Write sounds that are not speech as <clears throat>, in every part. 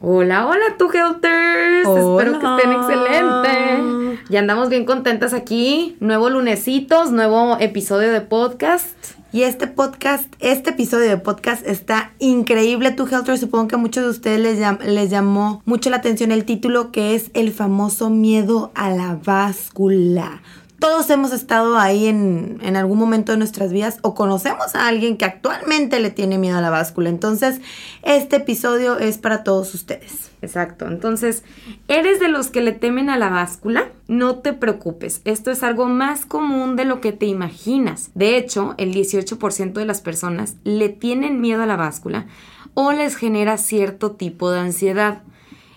Hola, hola, tu Helters. Espero que estén excelentes. Ya andamos bien contentas aquí. Nuevo lunesitos, nuevo episodio de podcast. Y este podcast, este episodio de podcast está increíble, tu Helter. Supongo que a muchos de ustedes les, les llamó mucho la atención el título que es el famoso miedo a la báscula todos hemos estado ahí en, en, algún momento de nuestras vidas o conocemos a alguien que actualmente le tiene miedo a la báscula. Entonces, este episodio es para todos ustedes. Exacto. Entonces, ¿eres de los que le temen a la báscula? No te preocupes. Esto es algo más común de lo que te imaginas. De hecho, el 18% de las personas le tienen miedo a la báscula o les genera cierto tipo de ansiedad.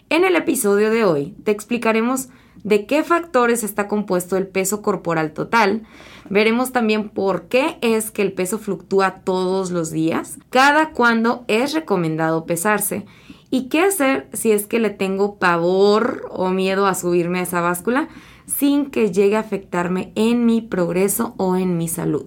En el episodio de hoy te explicaremos de qué factores está compuesto el peso corporal total. Veremos también por qué es que el peso fluctúa todos los días, cada cuándo es recomendado pesarse y qué hacer si es que le tengo pavor o miedo a subirme a esa báscula sin que llegue a afectarme en mi progreso o en mi salud.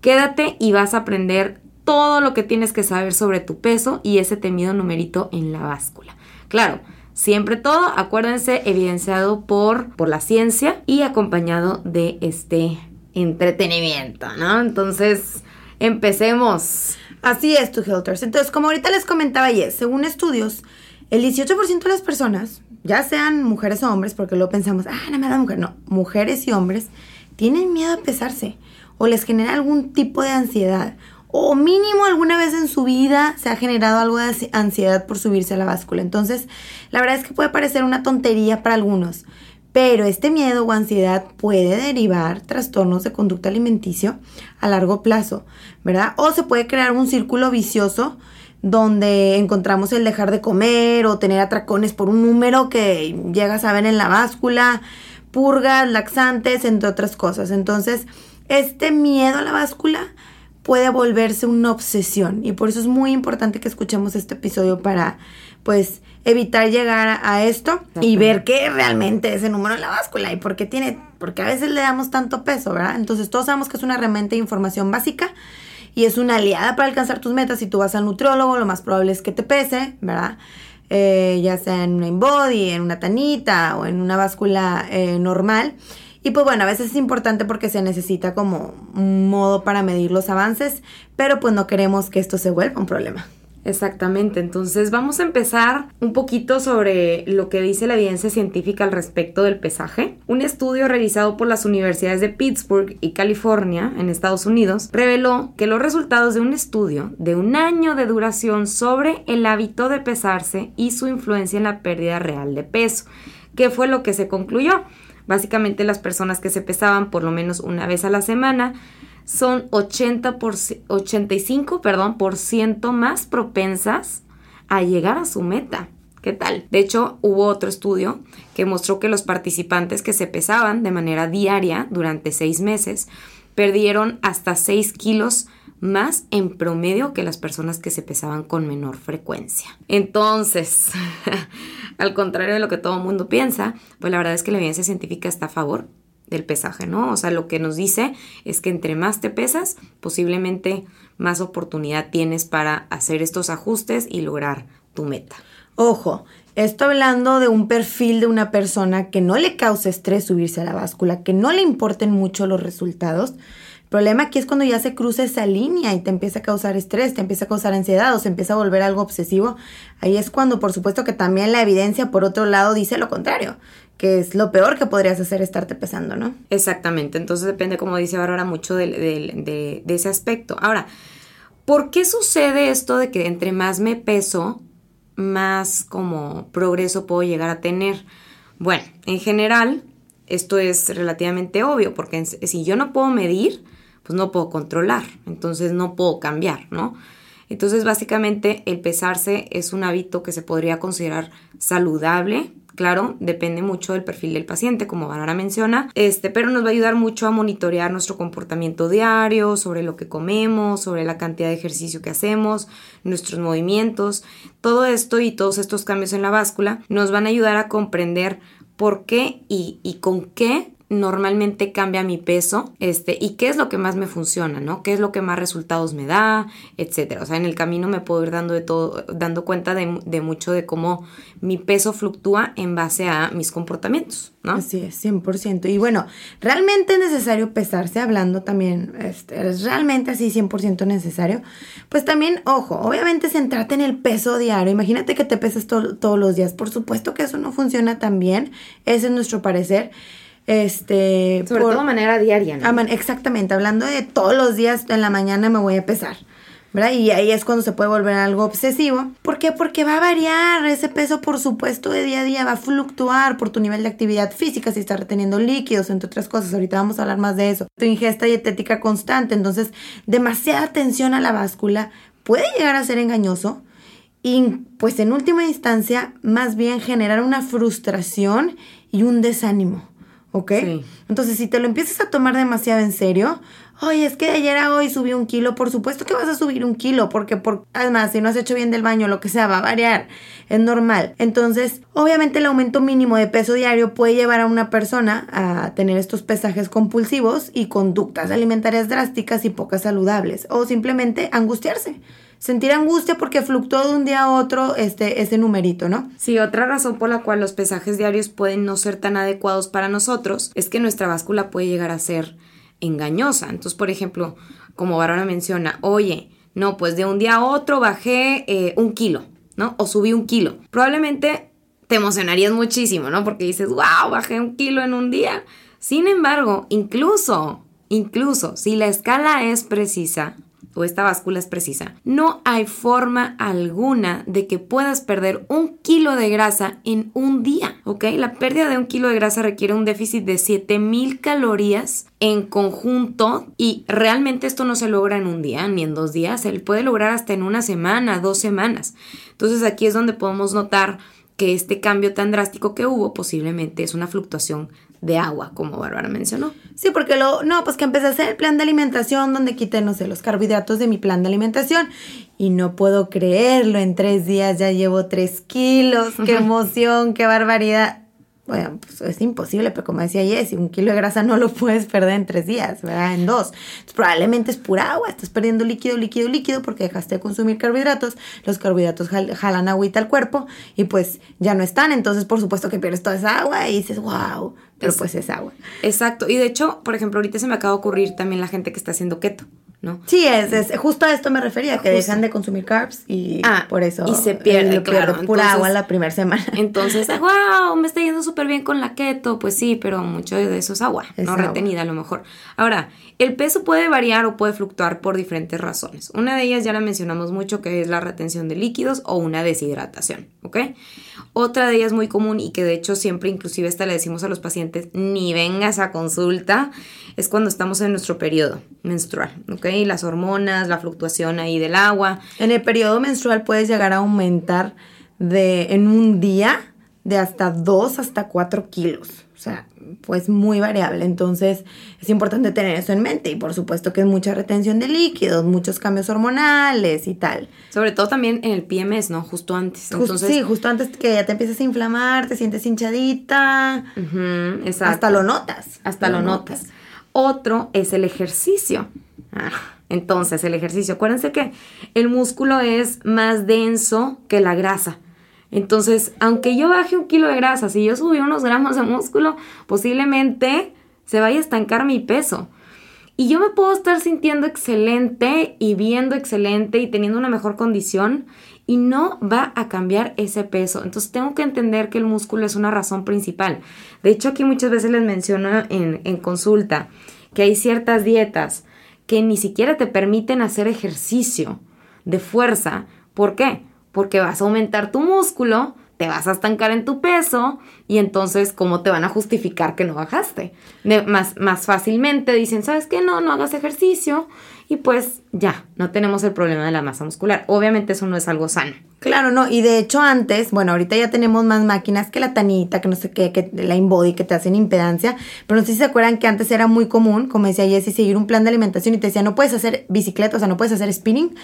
Quédate y vas a aprender todo lo que tienes que saber sobre tu peso y ese temido numerito en la báscula. Claro, Siempre todo, acuérdense, evidenciado por, por la ciencia y acompañado de este entretenimiento, ¿no? Entonces, empecemos. Así es, tu Helters. Entonces, como ahorita les comentaba ayer, según estudios, el 18% de las personas, ya sean mujeres o hombres, porque luego pensamos, ah, no me da mujer, no, mujeres y hombres, tienen miedo a pesarse o les genera algún tipo de ansiedad o mínimo alguna vez en su vida se ha generado algo de ansiedad por subirse a la báscula. Entonces, la verdad es que puede parecer una tontería para algunos, pero este miedo o ansiedad puede derivar trastornos de conducta alimenticio a largo plazo, ¿verdad? O se puede crear un círculo vicioso donde encontramos el dejar de comer o tener atracones por un número que llegas a ver en la báscula, purgas, laxantes, entre otras cosas. Entonces, este miedo a la báscula puede volverse una obsesión y por eso es muy importante que escuchemos este episodio para pues evitar llegar a esto y ver qué realmente es el número en la báscula y por qué tiene, porque a veces le damos tanto peso, ¿verdad? Entonces todos sabemos que es una herramienta de información básica y es una aliada para alcanzar tus metas. Si tú vas al nutriólogo, lo más probable es que te pese, ¿verdad? Eh, ya sea en una InBody, en una tanita o en una báscula eh, normal. Y pues bueno, a veces es importante porque se necesita como un modo para medir los avances, pero pues no queremos que esto se vuelva un problema. Exactamente, entonces vamos a empezar un poquito sobre lo que dice la evidencia científica al respecto del pesaje. Un estudio realizado por las universidades de Pittsburgh y California en Estados Unidos reveló que los resultados de un estudio de un año de duración sobre el hábito de pesarse y su influencia en la pérdida real de peso. ¿Qué fue lo que se concluyó? Básicamente las personas que se pesaban por lo menos una vez a la semana son 80 por, 85 perdón, por ciento más propensas a llegar a su meta. ¿Qué tal? De hecho, hubo otro estudio que mostró que los participantes que se pesaban de manera diaria durante seis meses perdieron hasta 6 kilos más en promedio que las personas que se pesaban con menor frecuencia. Entonces, <laughs> al contrario de lo que todo el mundo piensa, pues la verdad es que la evidencia científica está a favor del pesaje, ¿no? O sea, lo que nos dice es que entre más te pesas, posiblemente más oportunidad tienes para hacer estos ajustes y lograr tu meta. Ojo, estoy hablando de un perfil de una persona que no le causa estrés subirse a la báscula, que no le importen mucho los resultados, problema aquí es cuando ya se cruza esa línea y te empieza a causar estrés, te empieza a causar ansiedad o se empieza a volver algo obsesivo. Ahí es cuando, por supuesto, que también la evidencia, por otro lado, dice lo contrario, que es lo peor que podrías hacer estarte pesando, ¿no? Exactamente. Entonces depende, como dice Bárbara, mucho de, de ese aspecto. Ahora, ¿Por qué sucede esto de que entre más me peso, más como progreso puedo llegar a tener? Bueno, en general, esto es relativamente obvio, porque si yo no puedo medir, pues no puedo controlar, entonces no puedo cambiar, ¿no? Entonces, básicamente, el pesarse es un hábito que se podría considerar saludable. Claro, depende mucho del perfil del paciente, como Bárbara menciona, este, pero nos va a ayudar mucho a monitorear nuestro comportamiento diario, sobre lo que comemos, sobre la cantidad de ejercicio que hacemos, nuestros movimientos. Todo esto y todos estos cambios en la báscula nos van a ayudar a comprender por qué y, y con qué normalmente cambia mi peso, este, y qué es lo que más me funciona, ¿no? ¿Qué es lo que más resultados me da, etcétera? O sea, en el camino me puedo ir dando de todo, dando cuenta de, de mucho de cómo mi peso fluctúa en base a mis comportamientos, ¿no? Así es, 100%. Y bueno, realmente es necesario pesarse, hablando también, este, es realmente así 100% necesario. Pues también, ojo, obviamente centrate en el peso diario. Imagínate que te pesas todos los días. Por supuesto que eso no funciona tan bien, ese es nuestro parecer. Este, Sobre todo de manera diaria, ¿no? exactamente, hablando de todos los días en la mañana me voy a pesar. ¿verdad? Y ahí es cuando se puede volver algo obsesivo. ¿Por qué? Porque va a variar ese peso, por supuesto, de día a día, va a fluctuar por tu nivel de actividad física, si estás reteniendo líquidos, entre otras cosas. Ahorita vamos a hablar más de eso. Tu ingesta dietética constante, entonces, demasiada atención a la báscula puede llegar a ser engañoso y, pues, en última instancia, más bien generar una frustración y un desánimo. ¿Ok? Entonces, si te lo empiezas a tomar demasiado en serio, oye, es que de ayer a hoy subí un kilo, por supuesto que vas a subir un kilo, porque por, además, si no has hecho bien del baño, lo que sea, va a variar, es normal. Entonces, obviamente el aumento mínimo de peso diario puede llevar a una persona a tener estos pesajes compulsivos y conductas alimentarias drásticas y pocas saludables, o simplemente angustiarse sentir angustia porque fluctúa de un día a otro este, ese numerito, ¿no? Sí, otra razón por la cual los pesajes diarios pueden no ser tan adecuados para nosotros es que nuestra báscula puede llegar a ser engañosa. Entonces, por ejemplo, como Bárbara menciona, oye, no, pues de un día a otro bajé eh, un kilo, ¿no? O subí un kilo. Probablemente te emocionarías muchísimo, ¿no? Porque dices, wow, bajé un kilo en un día. Sin embargo, incluso, incluso si la escala es precisa, o esta báscula es precisa, no hay forma alguna de que puedas perder un kilo de grasa en un día, ¿ok? La pérdida de un kilo de grasa requiere un déficit de 7000 calorías en conjunto y realmente esto no se logra en un día ni en dos días, se puede lograr hasta en una semana, dos semanas. Entonces aquí es donde podemos notar que este cambio tan drástico que hubo posiblemente es una fluctuación de agua, como Bárbara mencionó. Sí, porque lo, no, pues que empecé a hacer el plan de alimentación donde quité, no sé, los carbohidratos de mi plan de alimentación. Y no puedo creerlo, en tres días ya llevo tres kilos, qué emoción, qué barbaridad bueno, pues es imposible, pero como decía Jessy, un kilo de grasa no lo <laughs> puedes perder en tres días, ¿verdad? En dos. probablemente es pura agua, estás perdiendo líquido, líquido, líquido porque dejaste de consumir carbohidratos, los carbohidratos jalan agüita al cuerpo y pues ya no están, entonces por supuesto que pierdes toda esa agua y dices, wow, pero pues es agua. Exacto, y de hecho, por ejemplo, ahorita se me acaba de ocurrir también la gente que está haciendo keto. ¿No? Sí, es, justo a esto me refería, que dejan de consumir carbs y ah, por eso y se pierde, claro. pura agua la primera semana. <laughs> Entonces, wow, me está yendo súper bien con la keto, pues sí, pero mucho de eso es agua, no retenida a lo mejor. Ahora, el peso puede variar o puede fluctuar por diferentes razones. Una de ellas ya la mencionamos mucho, que es la retención de líquidos o una deshidratación, ¿ok? Otra de ellas muy común y que de hecho siempre inclusive esta le decimos a los pacientes, ni vengas a consulta, es cuando estamos en nuestro periodo menstrual, ¿ok? Las hormonas, la fluctuación ahí del agua. En el periodo menstrual puedes llegar a aumentar de en un día de hasta 2 hasta 4 kilos. O sea, pues muy variable. Entonces es importante tener eso en mente. Y por supuesto que es mucha retención de líquidos, muchos cambios hormonales y tal. Sobre todo también en el PMS, ¿no? Justo antes. Entonces... sí, justo antes que ya te empiezas a inflamar, te sientes hinchadita. exacto. Hasta lo notas. Hasta lo, notas. Otro es el ejercicio. Ah, entonces, el ejercicio. Acuérdense que el músculo es más denso que la grasa. Entonces, aunque yo baje un kilo de grasa, si yo subí unos gramos de músculo, posiblemente se vaya a estancar mi peso. Y yo me puedo estar sintiendo excelente y viendo excelente y teniendo una mejor condición y no va a cambiar ese peso. Entonces tengo que entender que el músculo es una razón principal. De hecho, aquí muchas veces les menciono en, consulta que hay ciertas dietas que ni siquiera te permiten hacer ejercicio de fuerza. ¿Por qué? Porque vas a aumentar tu músculo, te vas a estancar en tu peso y entonces, ¿cómo te van a justificar que no bajaste? más, más fácilmente dicen, ¿sabes qué? No, no hagas ejercicio y pues ya, no tenemos el problema de la masa muscular. Obviamente eso no es algo sano. Claro, no, y de hecho antes, bueno, ahorita ya tenemos más máquinas que la tanita, que no sé qué, que la InBody, que te hacen impedancia, pero no sé si se acuerdan que antes era muy común, como decía Jessie, seguir un plan de alimentación y te decía, no puedes hacer bicicleta, o sea, no puedes hacer spinning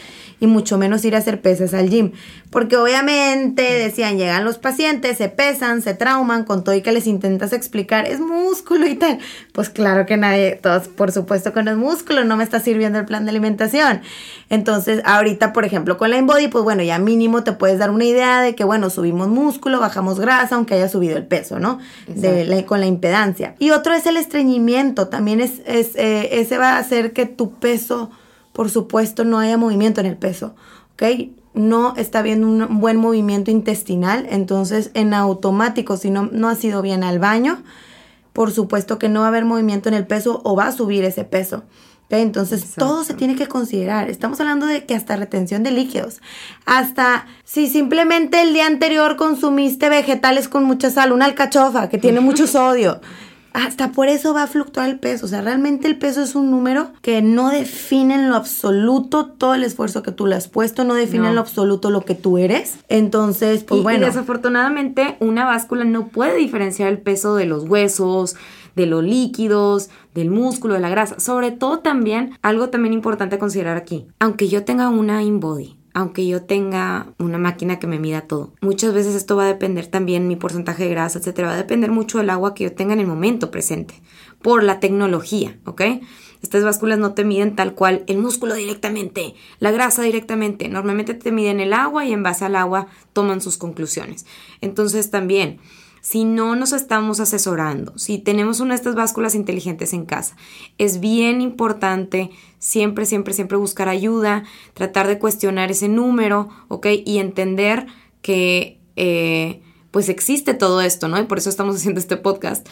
y mucho menos ir a hacer pesas al gym, porque obviamente decían, llegan los pacientes, se pesan, se trauman, con todo y que les intentas explicar, es músculo y tal, pues claro que nadie, todos, por supuesto no es músculo, no me está sirviendo el plan de alimentación. Entonces, ahorita, por ejemplo, con la InBody, pues bueno, ya mínimo te puedes dar una idea de que, bueno, subimos músculo, bajamos grasa, aunque haya subido el peso, ¿no? De con la impedancia. Y otro es el estreñimiento. También es, es eh, ese va a hacer que tu peso, por supuesto, no haya movimiento en el peso, ¿ok? No está habiendo un buen movimiento intestinal, entonces en automático, si no, no has ido bien al baño, por supuesto que no va a haber movimiento en el peso o va a subir ese peso. Entonces, todo se tiene que considerar. Estamos hablando de que hasta retención de líquidos, hasta si simplemente el día anterior consumiste vegetales con mucha sal, una alcachofa que tiene <laughs> mucho sodio, hasta por eso va a fluctuar el peso. O sea, realmente el peso es un número que no define en lo absoluto todo el esfuerzo que tú le has puesto, no define en lo absoluto lo que tú eres. Entonces, pues bueno. Y desafortunadamente, una báscula no puede diferenciar el peso de los huesos, de los líquidos, del músculo, de la grasa. Sobre todo también, algo también importante a considerar aquí, aunque yo tenga una InBody, aunque yo tenga una máquina que me mida todo. Muchas veces esto va a depender también mi porcentaje de grasa, etcétera, va a depender mucho del agua que yo tenga en el momento presente por la tecnología, ¿ok? Estas básculas no te miden tal cual el músculo directamente, la grasa directamente. Normalmente te miden el agua y en base al agua toman sus conclusiones. Entonces también si no nos estamos asesorando, si tenemos una de estas básculas inteligentes en casa, es bien importante siempre, siempre, siempre buscar ayuda, tratar de cuestionar ese número, ¿ok? Y entender que eh, pues existe todo esto, ¿no? Y por eso estamos haciendo este podcast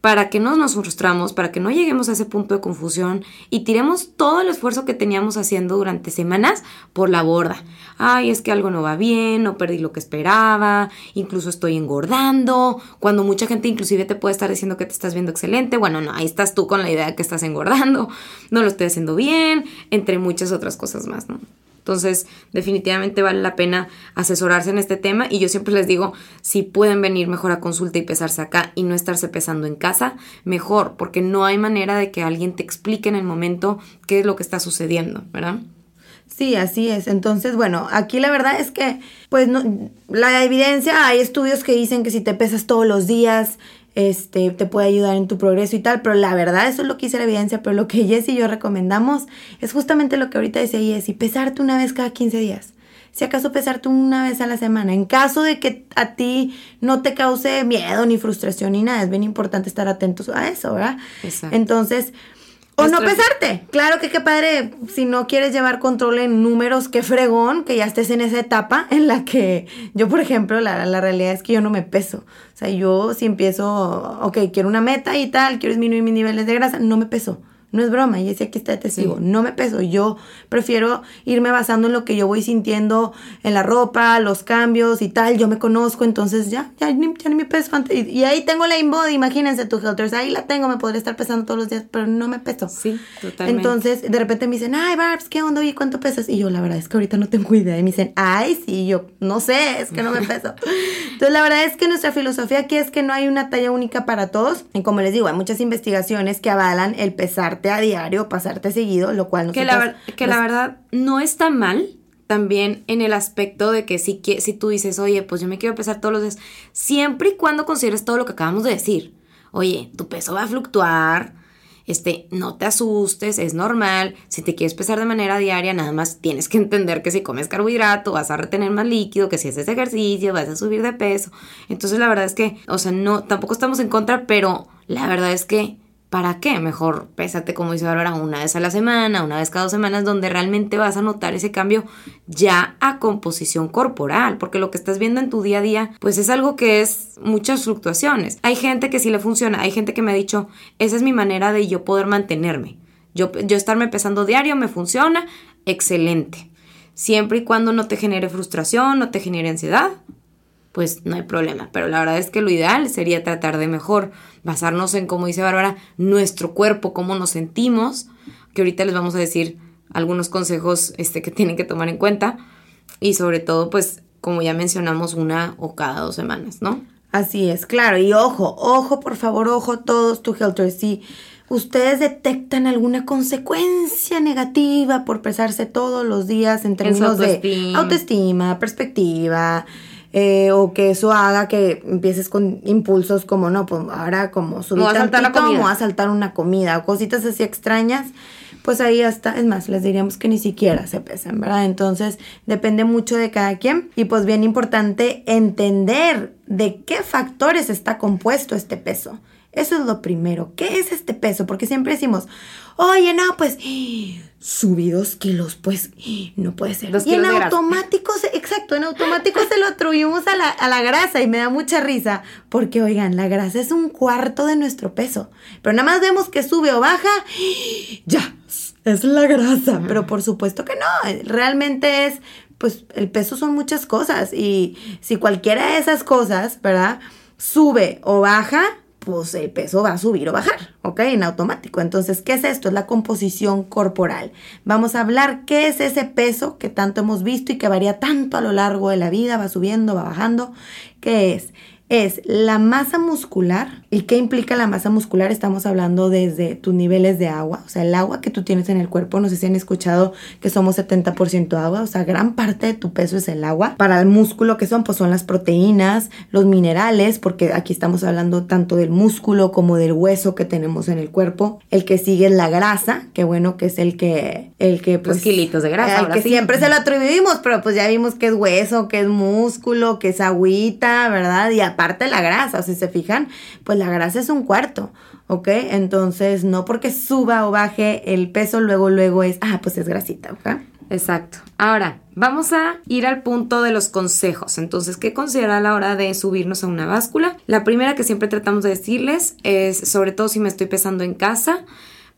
para que no nos frustramos, para que no lleguemos a ese punto de confusión y tiremos todo el esfuerzo que teníamos haciendo durante semanas por la borda. Ay, es que algo no va bien, no perdí lo que esperaba, incluso estoy engordando, cuando mucha gente inclusive te puede estar diciendo que te estás viendo excelente, bueno, no, ahí estás tú con la idea de que estás engordando, no lo estoy haciendo bien, entre muchas otras cosas más, ¿no? Entonces, definitivamente vale la pena asesorarse en este tema y yo siempre les digo, si pueden venir mejor a consulta y pesarse acá y no estarse pesando en casa, mejor, porque no hay manera de que alguien te explique en el momento qué es lo que está sucediendo, ¿verdad? Sí, así es. Entonces, bueno, aquí la verdad es que, pues, no, la evidencia, hay estudios que dicen que si te pesas todos los días, este, te puede ayudar en tu progreso y tal, pero la verdad eso es lo que dice la evidencia, pero lo que Jess y yo recomendamos es justamente lo que ahorita decía Jess, pesarte una vez cada 15 días. Si acaso pesarte una vez a la semana. En caso de que a ti no te cause miedo ni frustración ni nada, es bien importante estar atentos a eso, ¿verdad? Exacto. Entonces, o no pesarte. Claro que qué padre, si no quieres llevar control en números, qué fregón que ya estés en esa etapa en la que yo, por ejemplo, la, la realidad es que yo no me peso. O sea, yo si empiezo, ok, quiero una meta y tal, quiero disminuir mis niveles de grasa, no me peso. No es broma, y decía aquí está de testigo. No me peso. Yo prefiero irme basando en lo que yo voy sintiendo en la ropa, los cambios y tal. Yo me conozco, entonces ya, ya, ni, ya ni me peso antes. Y, ahí tengo la InBody, imagínense tu Helters. Ahí la tengo, me podría estar pesando todos los días, pero no me peso. Sí, totalmente. Entonces, de repente me dicen, ay, Barbs, ¿qué onda? ¿Y cuánto pesas? Y yo, la verdad es que ahorita no tengo idea. Y me dicen, ay, sí, yo, no sé, es que no me peso. Entonces, la verdad es que nuestra filosofía aquí es que no hay una talla única para todos. Y como les digo, hay muchas investigaciones que avalan el pesar a diario, pasarte seguido, lo cual Que la, que la verdad no está mal también en el aspecto de que si, si tú dices, oye, pues yo me quiero pesar todos los días, siempre y cuando consideres todo lo que acabamos de decir. Oye, tu peso va a fluctuar, este, no te asustes, es normal. Si te quieres pesar de manera diaria, nada más tienes que entender que si comes carbohidrato vas a retener más líquido, que si haces ejercicio vas a subir de peso. Entonces la verdad es que, o sea, no, tampoco estamos en contra, pero la verdad es que ¿Para qué? Mejor pésate, como dice Bárbara, una vez a la semana, una vez cada dos semanas, donde realmente vas a notar ese cambio ya a composición corporal, porque lo que estás viendo en tu día a día, pues es algo que es muchas fluctuaciones. Hay gente que sí le funciona, hay gente que me ha dicho, esa es mi manera de yo poder mantenerme. Yo, yo estarme pesando diario me funciona, excelente. Siempre y cuando no te genere frustración, no te genere ansiedad, pues no hay problema. Pero la verdad es que lo ideal sería tratar de mejor basarnos en, como dice Bárbara, nuestro cuerpo, cómo nos sentimos, que ahorita les vamos a decir algunos consejos este, que tienen que tomar en cuenta y sobre todo, pues, como ya mencionamos, una o cada dos semanas, ¿no? Así es, claro. Y ojo, ojo, por favor, ojo todos, tu helter. Si ustedes detectan alguna consecuencia negativa por pesarse todos los días en términos de autoestima, perspectiva, eh, o que eso haga que empieces con impulsos como, no, pues ahora como subir a saltar la comida. a saltar una comida, o cositas así extrañas, pues ahí hasta, es más, les diríamos que ni siquiera se pesan, ¿verdad? Entonces depende mucho de cada quien y pues bien importante entender de qué factores está compuesto este peso. Eso es lo primero. ¿Qué es este peso? Porque siempre decimos, oye, no, pues subí dos kilos, pues no puede ser. y en automático, exacto, en automático se lo atribuimos a la, a la grasa y me da mucha risa porque, oigan, la grasa es un cuarto de nuestro peso. Pero nada más vemos que sube o baja, ya, es la grasa. Pero por supuesto que no, realmente es, pues el peso son muchas cosas y si cualquiera de esas cosas, ¿verdad? Sube o baja, pues el peso va a subir o bajar, ¿ok? En automático. Entonces, ¿qué es esto? Es la composición corporal. Vamos a hablar qué es ese peso que tanto hemos visto y que varía tanto a lo largo de la vida, va subiendo, va bajando. ¿Qué es? Es la masa muscular. ¿Y qué implica la masa muscular? Estamos hablando desde tus niveles de agua, o sea, el agua que tú tienes en el cuerpo. No sé si han escuchado que somos 70% agua, o sea, gran parte de tu peso es el agua. Para el músculo, que son? Pues son las proteínas, los minerales, porque aquí estamos hablando tanto del músculo como del hueso que tenemos en el cuerpo. El que sigue es la grasa, que bueno, que es el que, el que, pues. Los kilitos de grasa. El que siempre se lo atribuimos, pero pues ya vimos que es hueso, que es músculo, que es agüita, ¿verdad? Y parte la grasa, si se fijan, pues la grasa es un cuarto, ¿ok? Entonces, no porque suba o baje el peso, luego, luego es, ah, pues es grasita, ¿ok? Exacto. Ahora, vamos a ir al punto de los consejos. Entonces, ¿qué considerar a la hora de subirnos a una báscula? La primera que siempre tratamos de decirles es, sobre todo si me estoy pesando en casa,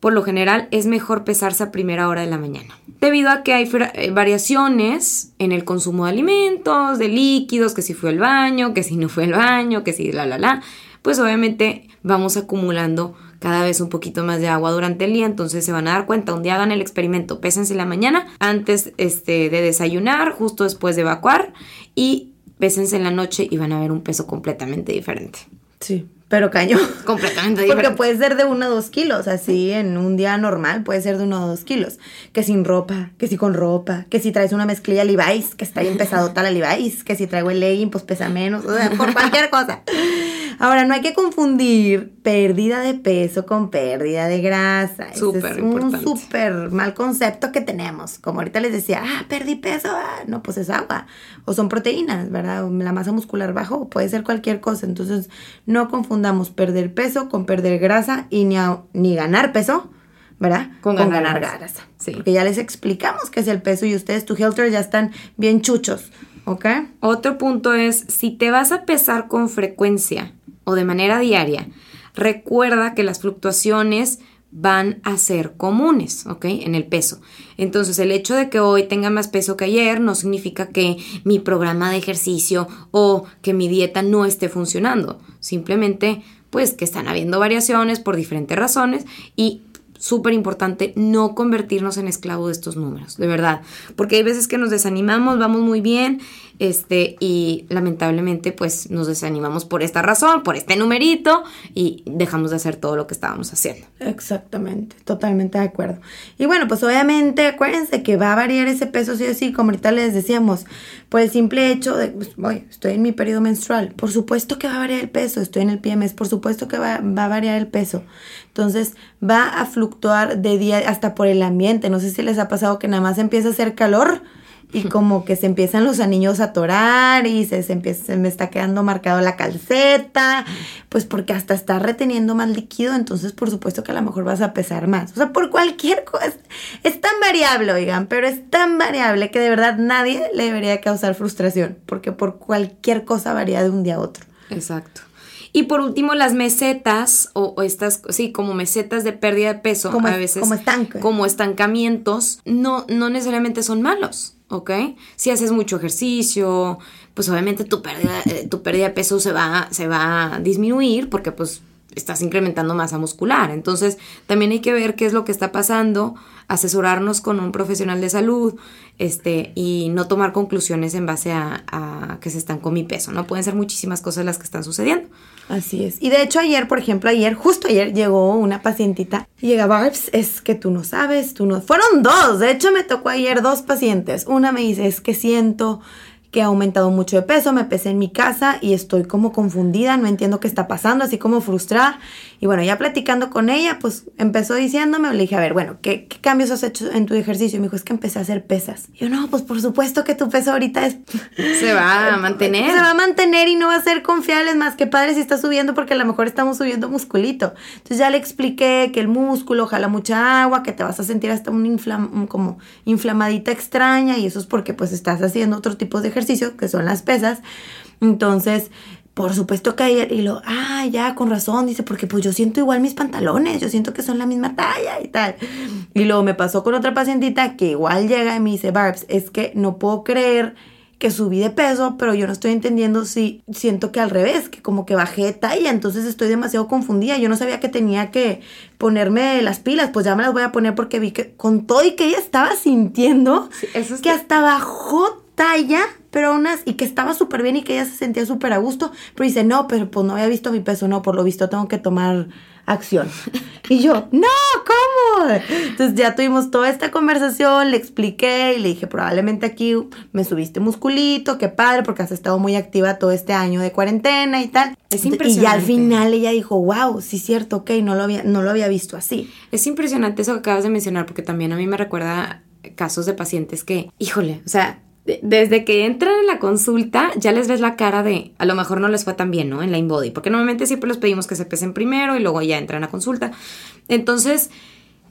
por lo general es mejor pesarse a primera hora de la mañana. Debido a que hay eh, variaciones en el consumo de alimentos, de líquidos, que si fue al baño, que si no fue al baño, que si la la la, pues obviamente vamos acumulando cada vez un poquito más de agua durante el día, entonces se van a dar cuenta, un día hagan el experimento, pésense la mañana antes este, de desayunar, justo después de evacuar y pésense en la noche y van a ver un peso completamente diferente. Sí, pero caño. <laughs> Completamente diferente. Porque puede ser de uno a dos kilos, así en un día normal puede ser de uno a dos kilos. Que sin ropa, que si con ropa, que si traes una mezclilla Levi's, que está bien pesado tal Levi's, que si traigo el legging, pues pesa menos, o sea, por <laughs> cualquier cosa. Ahora, no hay que confundir pérdida de peso con pérdida de grasa. Súper es un súper mal concepto que tenemos. Como ahorita les decía, ah, perdí peso. Ah, no, pues es agua. O son proteínas, ¿verdad? la masa muscular bajo, puede ser cualquier cosa. Entonces, no confundamos perder peso con perder grasa y ni, ni ganar peso. ¿verdad? Con ganar, grasa. Sí. Porque ya les explicamos qué es el peso y ustedes, tu Helter, ya están bien chuchos, ¿ok? Otro punto es, si te vas a pesar con frecuencia o de manera diaria, recuerda que las fluctuaciones van a ser comunes, ¿ok? En el peso. Entonces, el hecho de que hoy tenga más peso que ayer no significa que mi programa de ejercicio o que mi dieta no esté funcionando. Simplemente, pues, que están habiendo variaciones por diferentes razones y súper importante no convertirnos en esclavo de estos números, de verdad, porque hay veces que nos desanimamos, vamos muy bien, este, y lamentablemente pues nos desanimamos por esta razón, por este numerito, y dejamos de hacer todo lo que estábamos haciendo. Exactamente, totalmente de acuerdo. Y bueno, pues obviamente acuérdense que va a variar ese peso sí o sí, como ahorita les decíamos, por el simple hecho de, pues, estoy en mi periodo menstrual, por supuesto que va a variar el peso, estoy en el PMS, por supuesto que va, va a variar el peso. Entonces va a fluctuar de día hasta por el ambiente. No sé si les ha pasado que nada más empieza a hacer calor y como que se empiezan los anillos a torar y se, se, empieza, se me está quedando marcado la calceta, pues porque hasta está reteniendo más líquido, entonces por supuesto que a lo mejor vas a pesar más. O sea, por cualquier cosa. Es tan variable, oigan, pero es tan variable que de verdad nadie le debería causar frustración, porque por cualquier cosa varía de un día a otro. Exacto. Y por último, las mesetas o, estas, sí, como mesetas de pérdida de peso, como, a veces como, estanque. como estancamientos, no, no necesariamente son malos. ¿ok? Si haces mucho ejercicio, pues obviamente tu pérdida, eh, tu pérdida de peso se va, se va a disminuir porque pues estás incrementando masa muscular. Entonces, también hay que ver qué es lo que está pasando, asesorarnos con un profesional de salud, este, y no tomar conclusiones en base a, a, que se están con mi peso, ¿no? Pueden ser muchísimas cosas las que están sucediendo. Así es. Y de hecho ayer, por ejemplo, ayer, justo ayer, llegó una pacientita y llega, Barbs, es que tú no sabes, tú no... Fueron dos, de hecho me tocó ayer dos pacientes. Una me dice, es que siento que ha aumentado mucho de peso, me pesé en mi casa y estoy como confundida, no entiendo qué está pasando, así como frustrada. Y bueno, ya platicando con ella, pues empezó diciéndome, le dije, a ver, bueno, ¿qué, ¿qué, cambios has hecho en tu ejercicio? Y me dijo, es que empecé a hacer pesas. Y yo, no, pues por supuesto que tu peso ahorita es... <laughs> Se va a <laughs> mantener. Se va a mantener y no va a ser confiable, es más que padre si está subiendo porque a lo mejor estamos subiendo musculito. Entonces ya le expliqué que el músculo jala mucha agua, que te vas a sentir hasta un inflam como inflamadita extraña y eso es porque pues estás haciendo otro tipo de ejercicio que son las pesas. Entonces, por supuesto que ayer, y lo, ah, ya, con razón, dice, porque pues yo siento igual mis pantalones, yo siento que son la misma talla y tal. Y luego me pasó con otra pacientita que igual llega y me dice, Barbs, es que no puedo creer que subí de peso, pero yo no estoy entendiendo si siento que al revés, que como que bajé de talla, entonces estoy demasiado confundida. Yo no sabía que tenía que ponerme las pilas, pues ya me las voy a poner porque vi que con todo y que ella estaba sintiendo Sí, eso es que que- hasta bajó talla, pero unas y que estaba súper bien y que ella se sentía súper a gusto, pero dice, no, pero pues no había visto mi peso, no, por lo visto tengo que tomar acción. <laughs> Y yo, no, ¿cómo? Entonces ya tuvimos toda esta conversación, le expliqué y le dije, probablemente aquí me subiste musculito, qué padre, porque has estado muy activa todo este año de cuarentena y tal. Es Y ya al impresionante. final ella dijo, wow, sí cierto, ok, no lo había, no lo había visto así. Es impresionante eso que acabas de mencionar, porque también a mí me recuerda casos de pacientes que, híjole, o sea, desde que entran en la consulta ya les ves la cara de, a lo mejor no les fue tan bien, ¿no? En la InBody, porque normalmente siempre les pedimos que se pesen primero y luego ya entran a consulta. Entonces,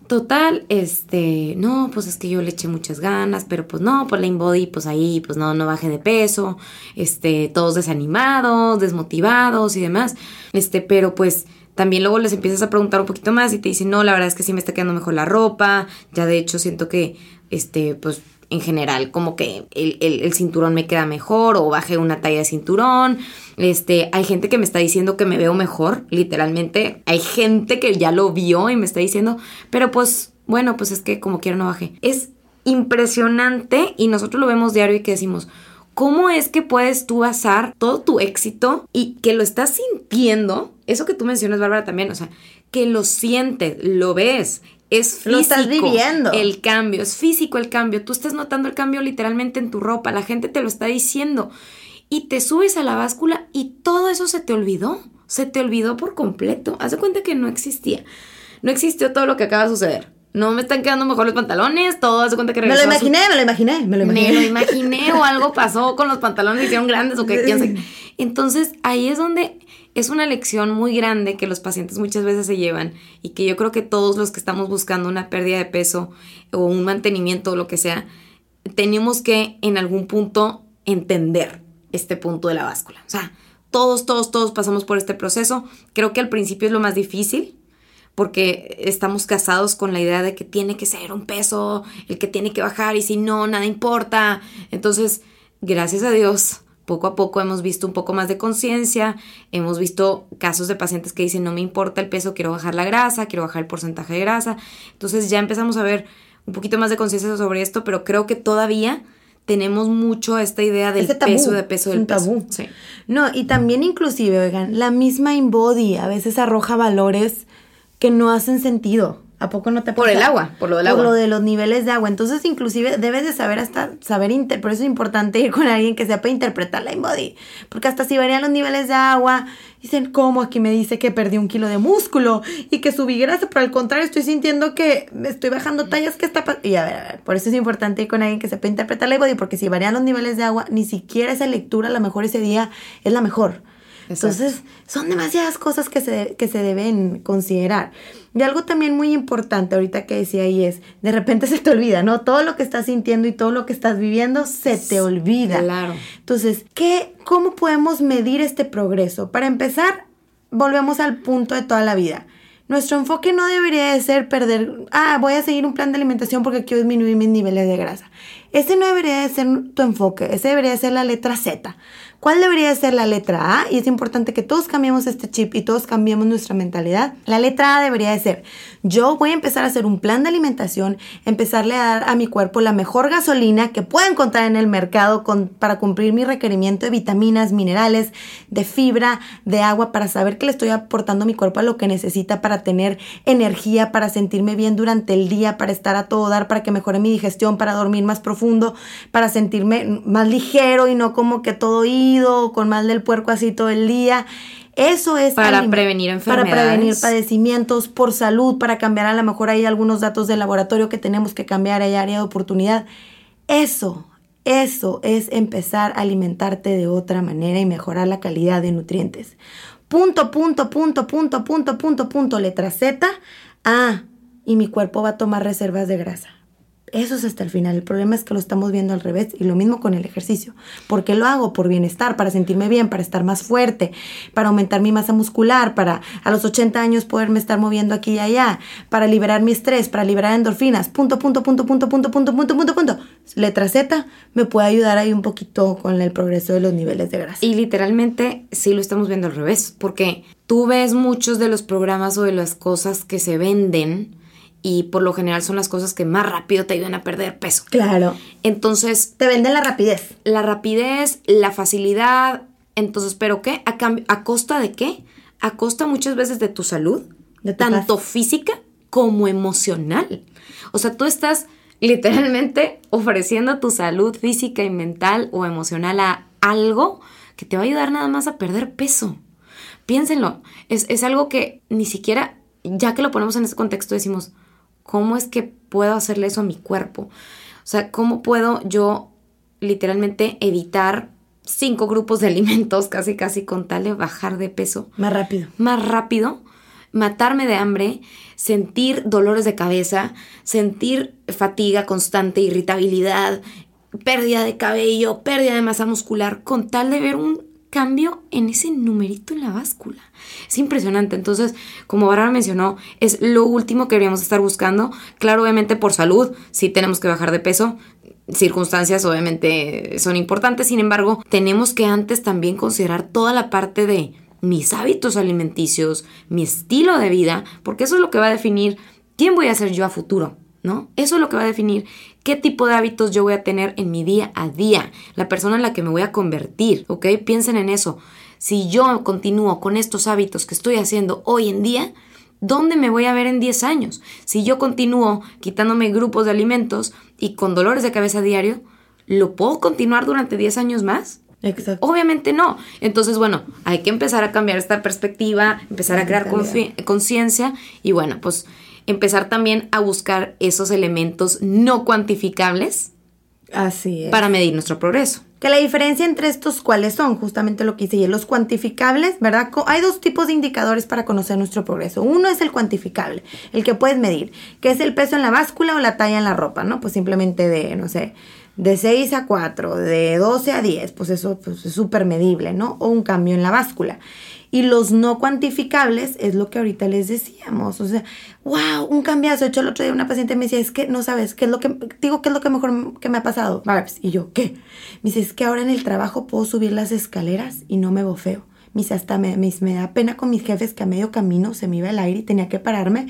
total, este, no, pues es que yo le eché muchas ganas, pero pues no, pues la InBody, pues ahí, pues no, no bajé de peso, este, todos desanimados, desmotivados y demás, este, pero pues también luego les empiezas a preguntar un poquito más y te dicen, no, la verdad es que sí me está quedando mejor la ropa, ya de hecho siento que, este, pues en general, como que el, el- cinturón me queda mejor o bajé una talla de cinturón. Este, hay gente que me está diciendo que me veo mejor, literalmente. Hay gente que ya lo vio y me está diciendo, pero pues, bueno, pues es que como quiera no bajé. Es impresionante y nosotros lo vemos diario y que decimos, ¿Cómo es que puedes tú basar todo tu éxito y que lo estás sintiendo? Eso que tú mencionas, Bárbara, también, o sea, que lo sientes, lo ves, es físico. Lo estás viviendo. El cambio, es físico el cambio. Tú estás notando el cambio literalmente en tu ropa, la gente te lo está diciendo. Y te subes a la báscula y todo eso se te olvidó. Se te olvidó por completo. Haz de cuenta que no existía. No existió todo lo que acaba de suceder. No me están quedando mejor los pantalones, todo. Haz de cuenta que Me lo regresó a su imaginé, me lo imaginé, me lo me imaginé. lo imaginé o algo pasó con los pantalones, se hicieron grandes o que quién sabe. Entonces ahí es donde es una lección muy grande que los pacientes muchas veces se llevan y que yo creo que todos los que estamos buscando una pérdida de peso o un mantenimiento o lo que sea, tenemos que en algún punto entender este punto de la báscula. O sea, todos, todos, todos pasamos por este proceso. Creo que al principio es lo más difícil porque estamos casados con la idea de que tiene que ser un peso, el que tiene que bajar y si no, nada importa. Entonces, gracias a Dios, poco a poco hemos visto un poco más de conciencia, hemos visto casos de pacientes que dicen no me importa el peso, quiero bajar la grasa, quiero bajar el porcentaje de grasa. Entonces ya empezamos a ver un poquito más de conciencia sobre esto, pero creo que todavía tenemos mucho esta idea del Ese tabú, peso, de peso, es del un peso. tabú. Sí. No, y también inclusive, oigan, la misma InBody a veces arroja valores que no hacen sentido. ¿A poco no te Por pasa? el agua, por lo del Por agua. lo de los niveles de agua. Entonces, inclusive, debes de saber hasta, saber, inter por eso es importante ir con alguien que sepa interpretar la InBody. Porque hasta si varían los niveles de agua, dicen, ¿cómo aquí me dice que perdí un kilo de músculo y que subí grasa? Pero al contrario, estoy sintiendo que me estoy bajando tallas, ¿qué está? Y a ver, a ver, por eso es importante ir con alguien que sepa interpretar la InBody, porque si varían los niveles de agua, ni siquiera esa lectura, a lo mejor ese día, es la mejor. Entonces, son demasiadas cosas que se, que se deben considerar. Y algo también muy importante ahorita que decía ahí es, de repente <laughs> se te olvida, ¿no? Todo lo que estás sintiendo y todo lo que estás viviendo se te olvida. Claro. Entonces, ¿qué, ¿cómo podemos medir este progreso? Para empezar, volvemos al punto de toda la vida. Nuestro enfoque no debería de ser perder, ah, voy a seguir un plan de alimentación porque quiero disminuir mis niveles de grasa. Ese no debería de ser tu enfoque, ese debería de ser la letra Z. ¿Cuál debería ser la letra A? Y es importante que todos cambiemos este chip y todos cambiemos nuestra mentalidad. La letra A debería de ser, yo voy a empezar a hacer un plan de alimentación, empezarle a dar a mi cuerpo la mejor gasolina que pueda encontrar en el mercado para cumplir mi requerimiento de vitaminas, minerales, de fibra, de agua, para saber que le estoy aportando a mi cuerpo a lo que necesita para tener energía, para sentirme bien durante el día, para estar a todo dar, para que mejore mi digestión, para dormir más profundo, para sentirme más ligero y no como que todo con mal del puerco así todo el día. Eso es para prevenir enfermedades. Para prevenir padecimientos, por salud, para cambiar a lo mejor hay algunos datos de laboratorio que tenemos que cambiar, hay área de oportunidad. Eso, eso es empezar a alimentarte de otra manera y mejorar la calidad de nutrientes. Punto, punto, punto, punto, punto, punto, punto, letra Z. Ah, y mi cuerpo va a tomar reservas de grasa. Eso es hasta el final. El problema es que lo estamos viendo al revés y lo mismo con el ejercicio. ¿Por qué lo hago? Por bienestar, para sentirme bien, para estar más fuerte, para aumentar mi masa muscular, para a los 80 años poderme estar moviendo aquí y allá, para liberar mi estrés, para liberar endorfinas. Punto, punto, punto, punto, punto, punto, punto, punto, punto. Letra Z me puede ayudar ahí un poquito con el progreso de los niveles de grasa. Y literalmente sí lo estamos viendo al revés, porque tú ves muchos de los programas o de las cosas que se venden y por lo general son las cosas que más rápido te ayudan a perder peso. Claro. Entonces... Te venden la rapidez. La rapidez, la facilidad. Entonces, ¿pero qué? ¿A, ¿A costa de qué? A costa muchas veces de tu salud, tanto física como emocional. O sea, tú estás literalmente <laughs> ofreciendo tu salud física y mental o emocional a algo que te va a ayudar nada más a perder peso. Piénsenlo, es, es algo que ni siquiera, ya que lo ponemos en ese contexto, decimos, ¿Cómo es que puedo hacerle eso a mi cuerpo? O sea, ¿cómo puedo yo literalmente evitar cinco grupos de <laughs> alimentos casi casi con tal de bajar de peso? Más rápido. Más rápido, matarme de hambre, sentir dolores de cabeza, sentir fatiga constante, irritabilidad, pérdida de cabello, pérdida de masa muscular, con tal de ver un cambio en ese numerito en la báscula. Es impresionante. Entonces, como Bárbara mencionó, es lo último que deberíamos estar buscando. Claro, obviamente por salud, si tenemos que bajar de peso. Circunstancias obviamente son importantes, sin embargo, tenemos que antes también considerar toda la parte de mis hábitos alimenticios, mi estilo de vida, porque eso es lo que va a definir quién voy a ser yo a futuro. ¿No? Eso es lo que va a definir qué tipo de hábitos yo voy a tener en mi día a día, la persona en la que me voy a convertir, ¿ok? Piensen en eso. Si yo continúo con estos hábitos que estoy haciendo hoy en día, ¿dónde me voy a ver en 10 años? Si yo continúo quitándome grupos de alimentos y con dolores de cabeza diario, ¿lo puedo continuar durante 10 años más? Exacto. Obviamente no. Entonces, bueno, hay que empezar a cambiar esta perspectiva, empezar a crear conciencia y bueno, pues empezar también a buscar esos elementos no cuantificables. Así es. Para medir nuestro progreso. Que la diferencia entre estos cuáles son, justamente lo que hice y los cuantificables, ¿verdad? Hay dos tipos de indicadores para conocer nuestro progreso. Uno es el cuantificable, el que puedes medir, que es el peso en la báscula o la talla en la ropa, ¿no? Pues simplemente de, no sé, de 6 a 4, de 12 a 10, pues eso pues, es súper medible, ¿no? O un cambio en la báscula. Y los no cuantificables es lo que ahorita les decíamos. O sea, wow, un cambiazo. De hecho, el otro día una paciente me decía, es que no sabes, ¿qué es lo que, digo, qué es lo que mejor que me ha pasado? Y yo, ¿qué? Me dice, es que ahora en el trabajo puedo subir las escaleras y no me bofeo mis hasta me, me, da pena con mis jefes que a medio camino se me iba el aire y tenía que pararme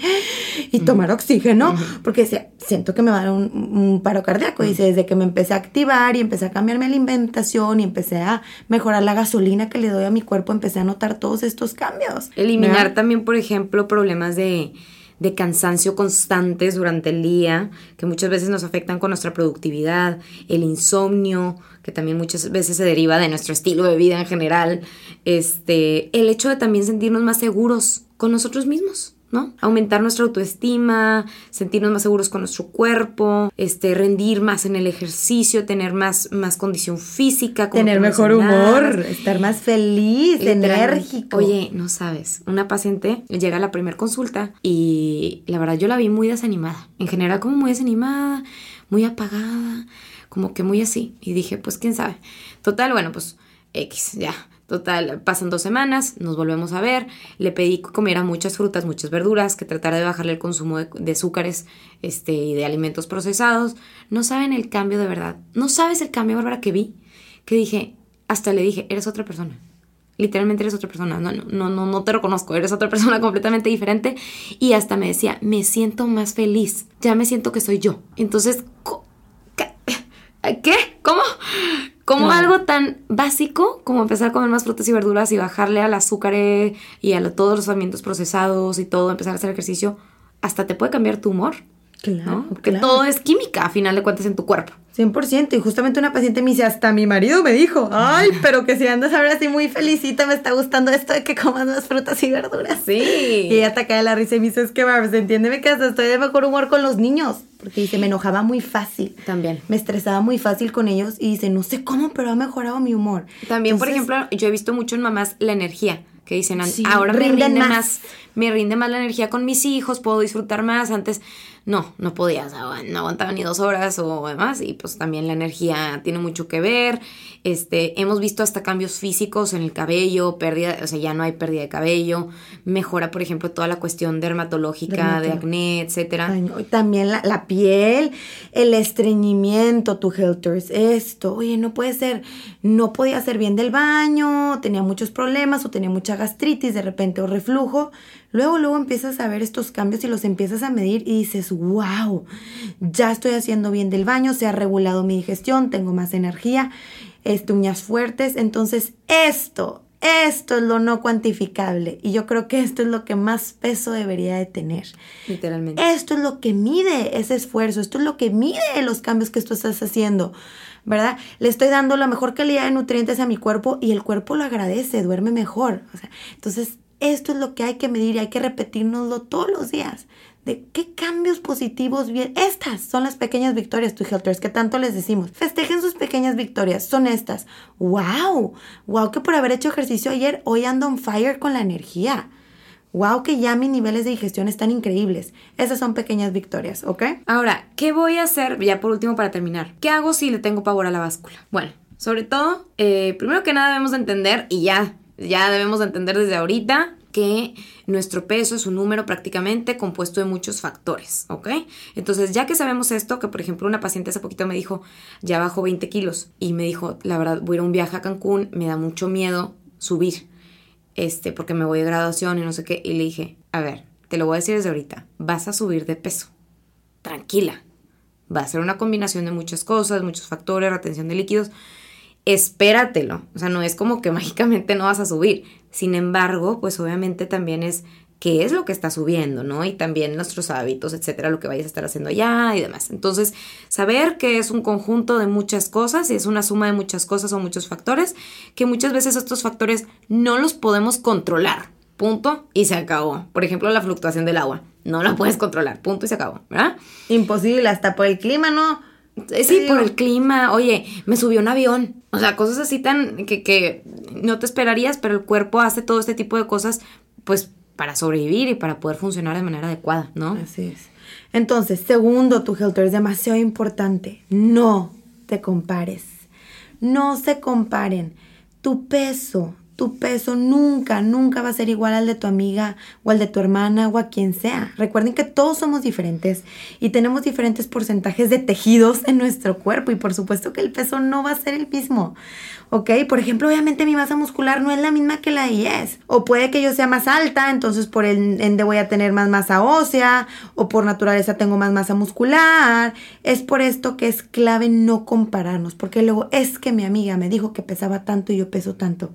y tomar oxígeno porque decía, siento que me va a dar un, paro cardíaco. Dice, desde que me empecé a activar y empecé a cambiarme la alimentación y empecé a mejorar la gasolina que le doy a mi cuerpo, empecé a notar todos estos cambios. Eliminar también, por ejemplo, problemas de de cansancio constantes durante el día, que muchas veces nos afectan con nuestra productividad, el insomnio, que también muchas veces se deriva de nuestro estilo de vida en general, este, el hecho de también sentirnos más seguros con nosotros mismos. ¿No? Aumentar nuestra autoestima, sentirnos más seguros con nuestro cuerpo, este, rendir más en el ejercicio, tener más, más condición física. Tener mejor humor, estar más feliz, enérgico. Oye, no sabes, una paciente llega a la primera consulta y la verdad yo la vi muy desanimada. En general como muy desanimada, muy apagada, como que muy así. Y dije, pues quién sabe. Total, bueno, pues X, ya Total, pasan dos semanas, nos volvemos a ver, le pedí que comiera muchas frutas, muchas verduras, que tratara de bajarle el consumo de, de, azúcares este, y de alimentos procesados. No saben el cambio de verdad. No sabes el cambio, Bárbara, que vi, que dije, hasta le dije, eres otra persona. Literalmente eres otra persona, no, no, no, no te reconozco, eres otra <laughs> persona completamente diferente. Y hasta me decía, me siento más feliz, ya me siento que soy yo. Entonces, ¿qué? ¿Cómo? Como algo tan básico como empezar a comer más frutas y verduras y bajarle al azúcar y a todos los alimentos procesados y todo, empezar a hacer ejercicio, hasta te puede cambiar tu humor. Claro. Porque todo es química, a final de cuentas, en tu cuerpo. 100%. Y justamente una paciente me dice, hasta mi marido me dijo, ay, pero que si andas ahora así muy felicita, me está gustando esto de que comas más frutas y verduras. Sí. Y ella te cae la risa y me dice, es que, Barbs, entiéndeme que hasta estoy de mejor humor con los niños. Porque dice, me enojaba muy fácil. También. Me estresaba muy fácil con ellos y dice, no sé cómo, pero ha mejorado mi humor. También, por ejemplo, yo he visto mucho en mamás la energía que dicen, ahora me rinde más. más. me rinde más la energía con mis hijos, puedo disfrutar más. Antes no, no podía, no aguantaba ni dos horas o demás y pues también la energía tiene mucho que ver. Este, hemos visto hasta cambios físicos en el cabello, pérdida, o sea, ya no hay pérdida de cabello, mejora, por ejemplo, toda la cuestión dermatológica, de acné, etcétera. también la, piel, el estreñimiento, tu helters, esto, oye, no puede ser, no podía hacer bien del baño, tenía muchos problemas o tenía mucha gastritis de repente o reflujo. Luego, luego empiezas a ver estos cambios y los empiezas a medir y dices, wow, ya estoy haciendo bien del baño, se ha regulado mi digestión, tengo más energía, este, uñas fuertes. Entonces, esto, esto es lo no cuantificable y yo creo que esto es lo que más peso debería de tener. Literalmente. Esto es lo que mide ese esfuerzo, esto es lo que mide los cambios que tú estás haciendo, ¿verdad? Le estoy dando la mejor calidad de nutrientes a mi cuerpo y el cuerpo lo agradece, duerme mejor. O sea, entonces, esto es lo que hay que medir y hay que repetirnoslo todos los días. De qué cambios positivos bien. Estas son las pequeñas victorias, tu Helters, que tanto les decimos. Festejen sus pequeñas victorias. Son estas. ¡Wow! ¡Wow! Que por haber hecho ejercicio ayer, hoy ando on fire con la energía. Wow, que ya mis niveles de digestión están increíbles. Esas son pequeñas victorias, ¿ok? Ahora, ¿qué voy a hacer? Ya por último para terminar. ¿Qué hago si le tengo pavor a la báscula? Bueno, sobre todo, eh, primero que nada debemos de entender, y ya ya debemos entender desde ahorita que nuestro peso es un número prácticamente compuesto de muchos factores, ¿ok? Entonces, ya que sabemos esto, que por ejemplo una paciente hace poquito me dijo, ya bajo 20 kilos, y me dijo, la verdad, voy a ir a un viaje a Cancún, me da mucho miedo subir, este, porque me voy de graduación y no sé qué, y le dije, a ver, te lo voy a decir desde ahorita, vas a subir de peso, tranquila, va a ser una combinación de muchas cosas, muchos factores, retención de líquidos, espératelo. O sea, no es como que <laughs> mágicamente no vas a subir. Sin embargo, pues obviamente también es qué es lo que está subiendo, ¿no? Y también nuestros hábitos, etcétera, lo que vayas a estar haciendo allá y demás. Entonces, saber que es un conjunto de muchas cosas y es una suma de muchas cosas o muchos factores, que muchas veces estos factores no los podemos controlar. Punto y se acabó. Por ejemplo, la fluctuación del agua. No la puedes controlar. Punto y se acabó, ¿verdad? Imposible, hasta por el clima, ¿no? Eh, sí, por el clima. Oye, me subió un avión. O sea, cosas así tan que, que no te esperarías, pero el cuerpo hace todo este tipo de cosas, pues, para sobrevivir y para poder funcionar de manera adecuada, ¿no? Así es. Entonces, segundo, tu Helter es demasiado importante. No te compares. No se comparen. Tu peso, tu peso nunca, nunca va a ser igual al de tu amiga o al de tu hermana o a quien sea. Recuerden que todos somos diferentes y tenemos diferentes porcentajes de tejidos en nuestro cuerpo y por supuesto que el peso no va a ser el mismo. ¿Ok? Por ejemplo, obviamente mi masa muscular no es la misma que la de IES. O puede que yo sea más alta, entonces por el ende voy a tener más masa ósea o por naturaleza tengo más masa muscular. Es por esto que es clave no compararnos, porque luego es que mi amiga me dijo que pesaba tanto y yo peso tanto.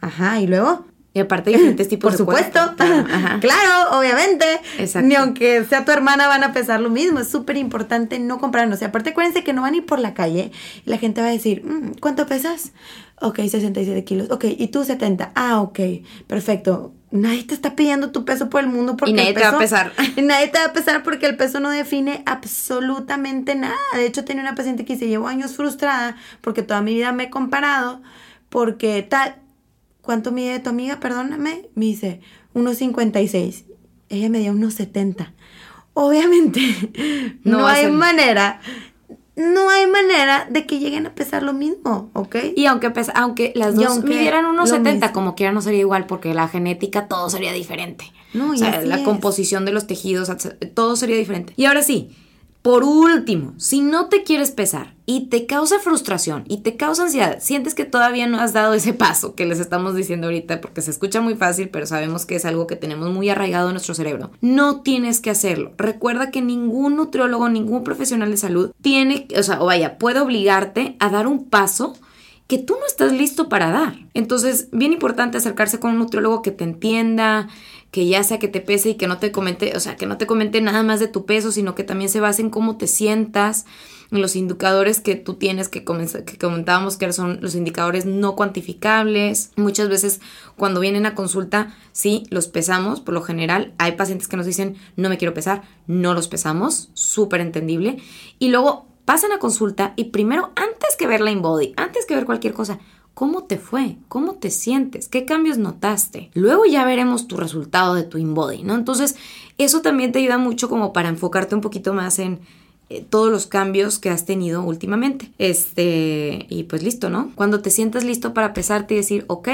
Ajá, y luego. Y aparte diferentes <clears throat> tipos Por supuesto. <laughs> Claro, obviamente. Exacto. Ni aunque sea tu hermana van a pesar lo mismo. Es súper importante no comprarnos. Y aparte acuérdense que no van a ir por la calle y la gente va a decir, mm, ¿cuánto pesas? Ok, 67 kilos. Ok, ¿y tú 70? Ah, ok, perfecto. Nadie te está pidiendo tu peso por el mundo porque y nadie te va a pesar. <laughs> Y nadie te va a pesar porque el peso no define absolutamente nada. De hecho, tenía una paciente que se llevó años frustrada porque toda mi vida me he comparado porque tal ¿cuánto mide tu amiga? Perdóname. Me dice, 1,56. Ella medía 1,70. Obviamente, <laughs> no, hay manera no hay manera de que lleguen a pesar lo mismo, ¿ok? Y aunque, pesa, aunque las dos aunque midieran unos lo 70, mismo. como quiera no sería igual, porque la genética todo sería diferente. No, o y sea, así la es. composición de los tejidos, todo sería diferente. Y ahora sí, por último, si no te quieres pesar y te causa frustración y te causa ansiedad, sientes que todavía no has dado ese paso que les estamos diciendo ahorita, porque se escucha muy fácil, pero sabemos que es algo que tenemos muy arraigado en nuestro cerebro. No tienes que hacerlo. Recuerda que ningún nutriólogo, ningún profesional de salud tiene, o sea, o vaya, puede obligarte a dar un paso que tú no estás listo para dar. Entonces, bien importante acercarse con un nutriólogo que te entienda, que ya sea que te pese y que no te comente, o sea, que no te comente nada más de tu peso, sino que también se base en cómo te sientas, en los indicadores que tú tienes, que, que comentábamos que son los indicadores no cuantificables. Muchas veces cuando vienen a consulta, sí, los pesamos, por lo general. Hay pacientes que nos dicen, no me quiero pesar, no los pesamos, súper entendible. Y luego pasan a consulta y primero, antes que ver la InBody, antes que ver cualquier cosa, ¿cómo te fue? ¿Cómo te sientes? ¿Qué cambios notaste? Luego ya veremos tu resultado de tu InBody, ¿no? Entonces, eso también te ayuda mucho como para enfocarte un poquito más en eh, todos los cambios que has tenido últimamente. Este, y pues listo, ¿no? Cuando te sientas listo para pesarte y decir, ok,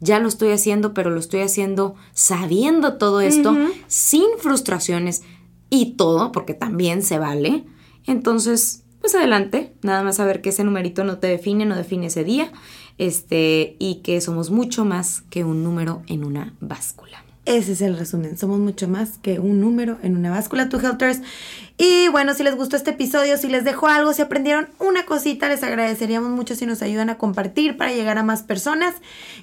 ya lo estoy haciendo, pero lo estoy haciendo sabiendo todo esto, sin frustraciones y todo, porque también se vale. Entonces, pues adelante, nada más saber que ese numerito no te define, no define ese día, este, y que somos mucho más que un número en una báscula. Ese es el resumen. Somos mucho más que un número en una báscula, tu Helters. Y bueno, si les gustó este episodio, si les dejó algo, si aprendieron una cosita, les agradeceríamos mucho si nos ayudan a compartir para llegar a más personas.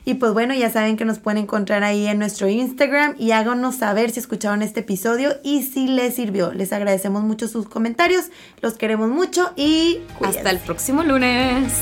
Y pues bueno, ya saben que nos pueden encontrar ahí en nuestro Instagram y háganos saber si escucharon este episodio y si les sirvió. Les agradecemos mucho sus comentarios, los queremos mucho y Hasta el próximo lunes.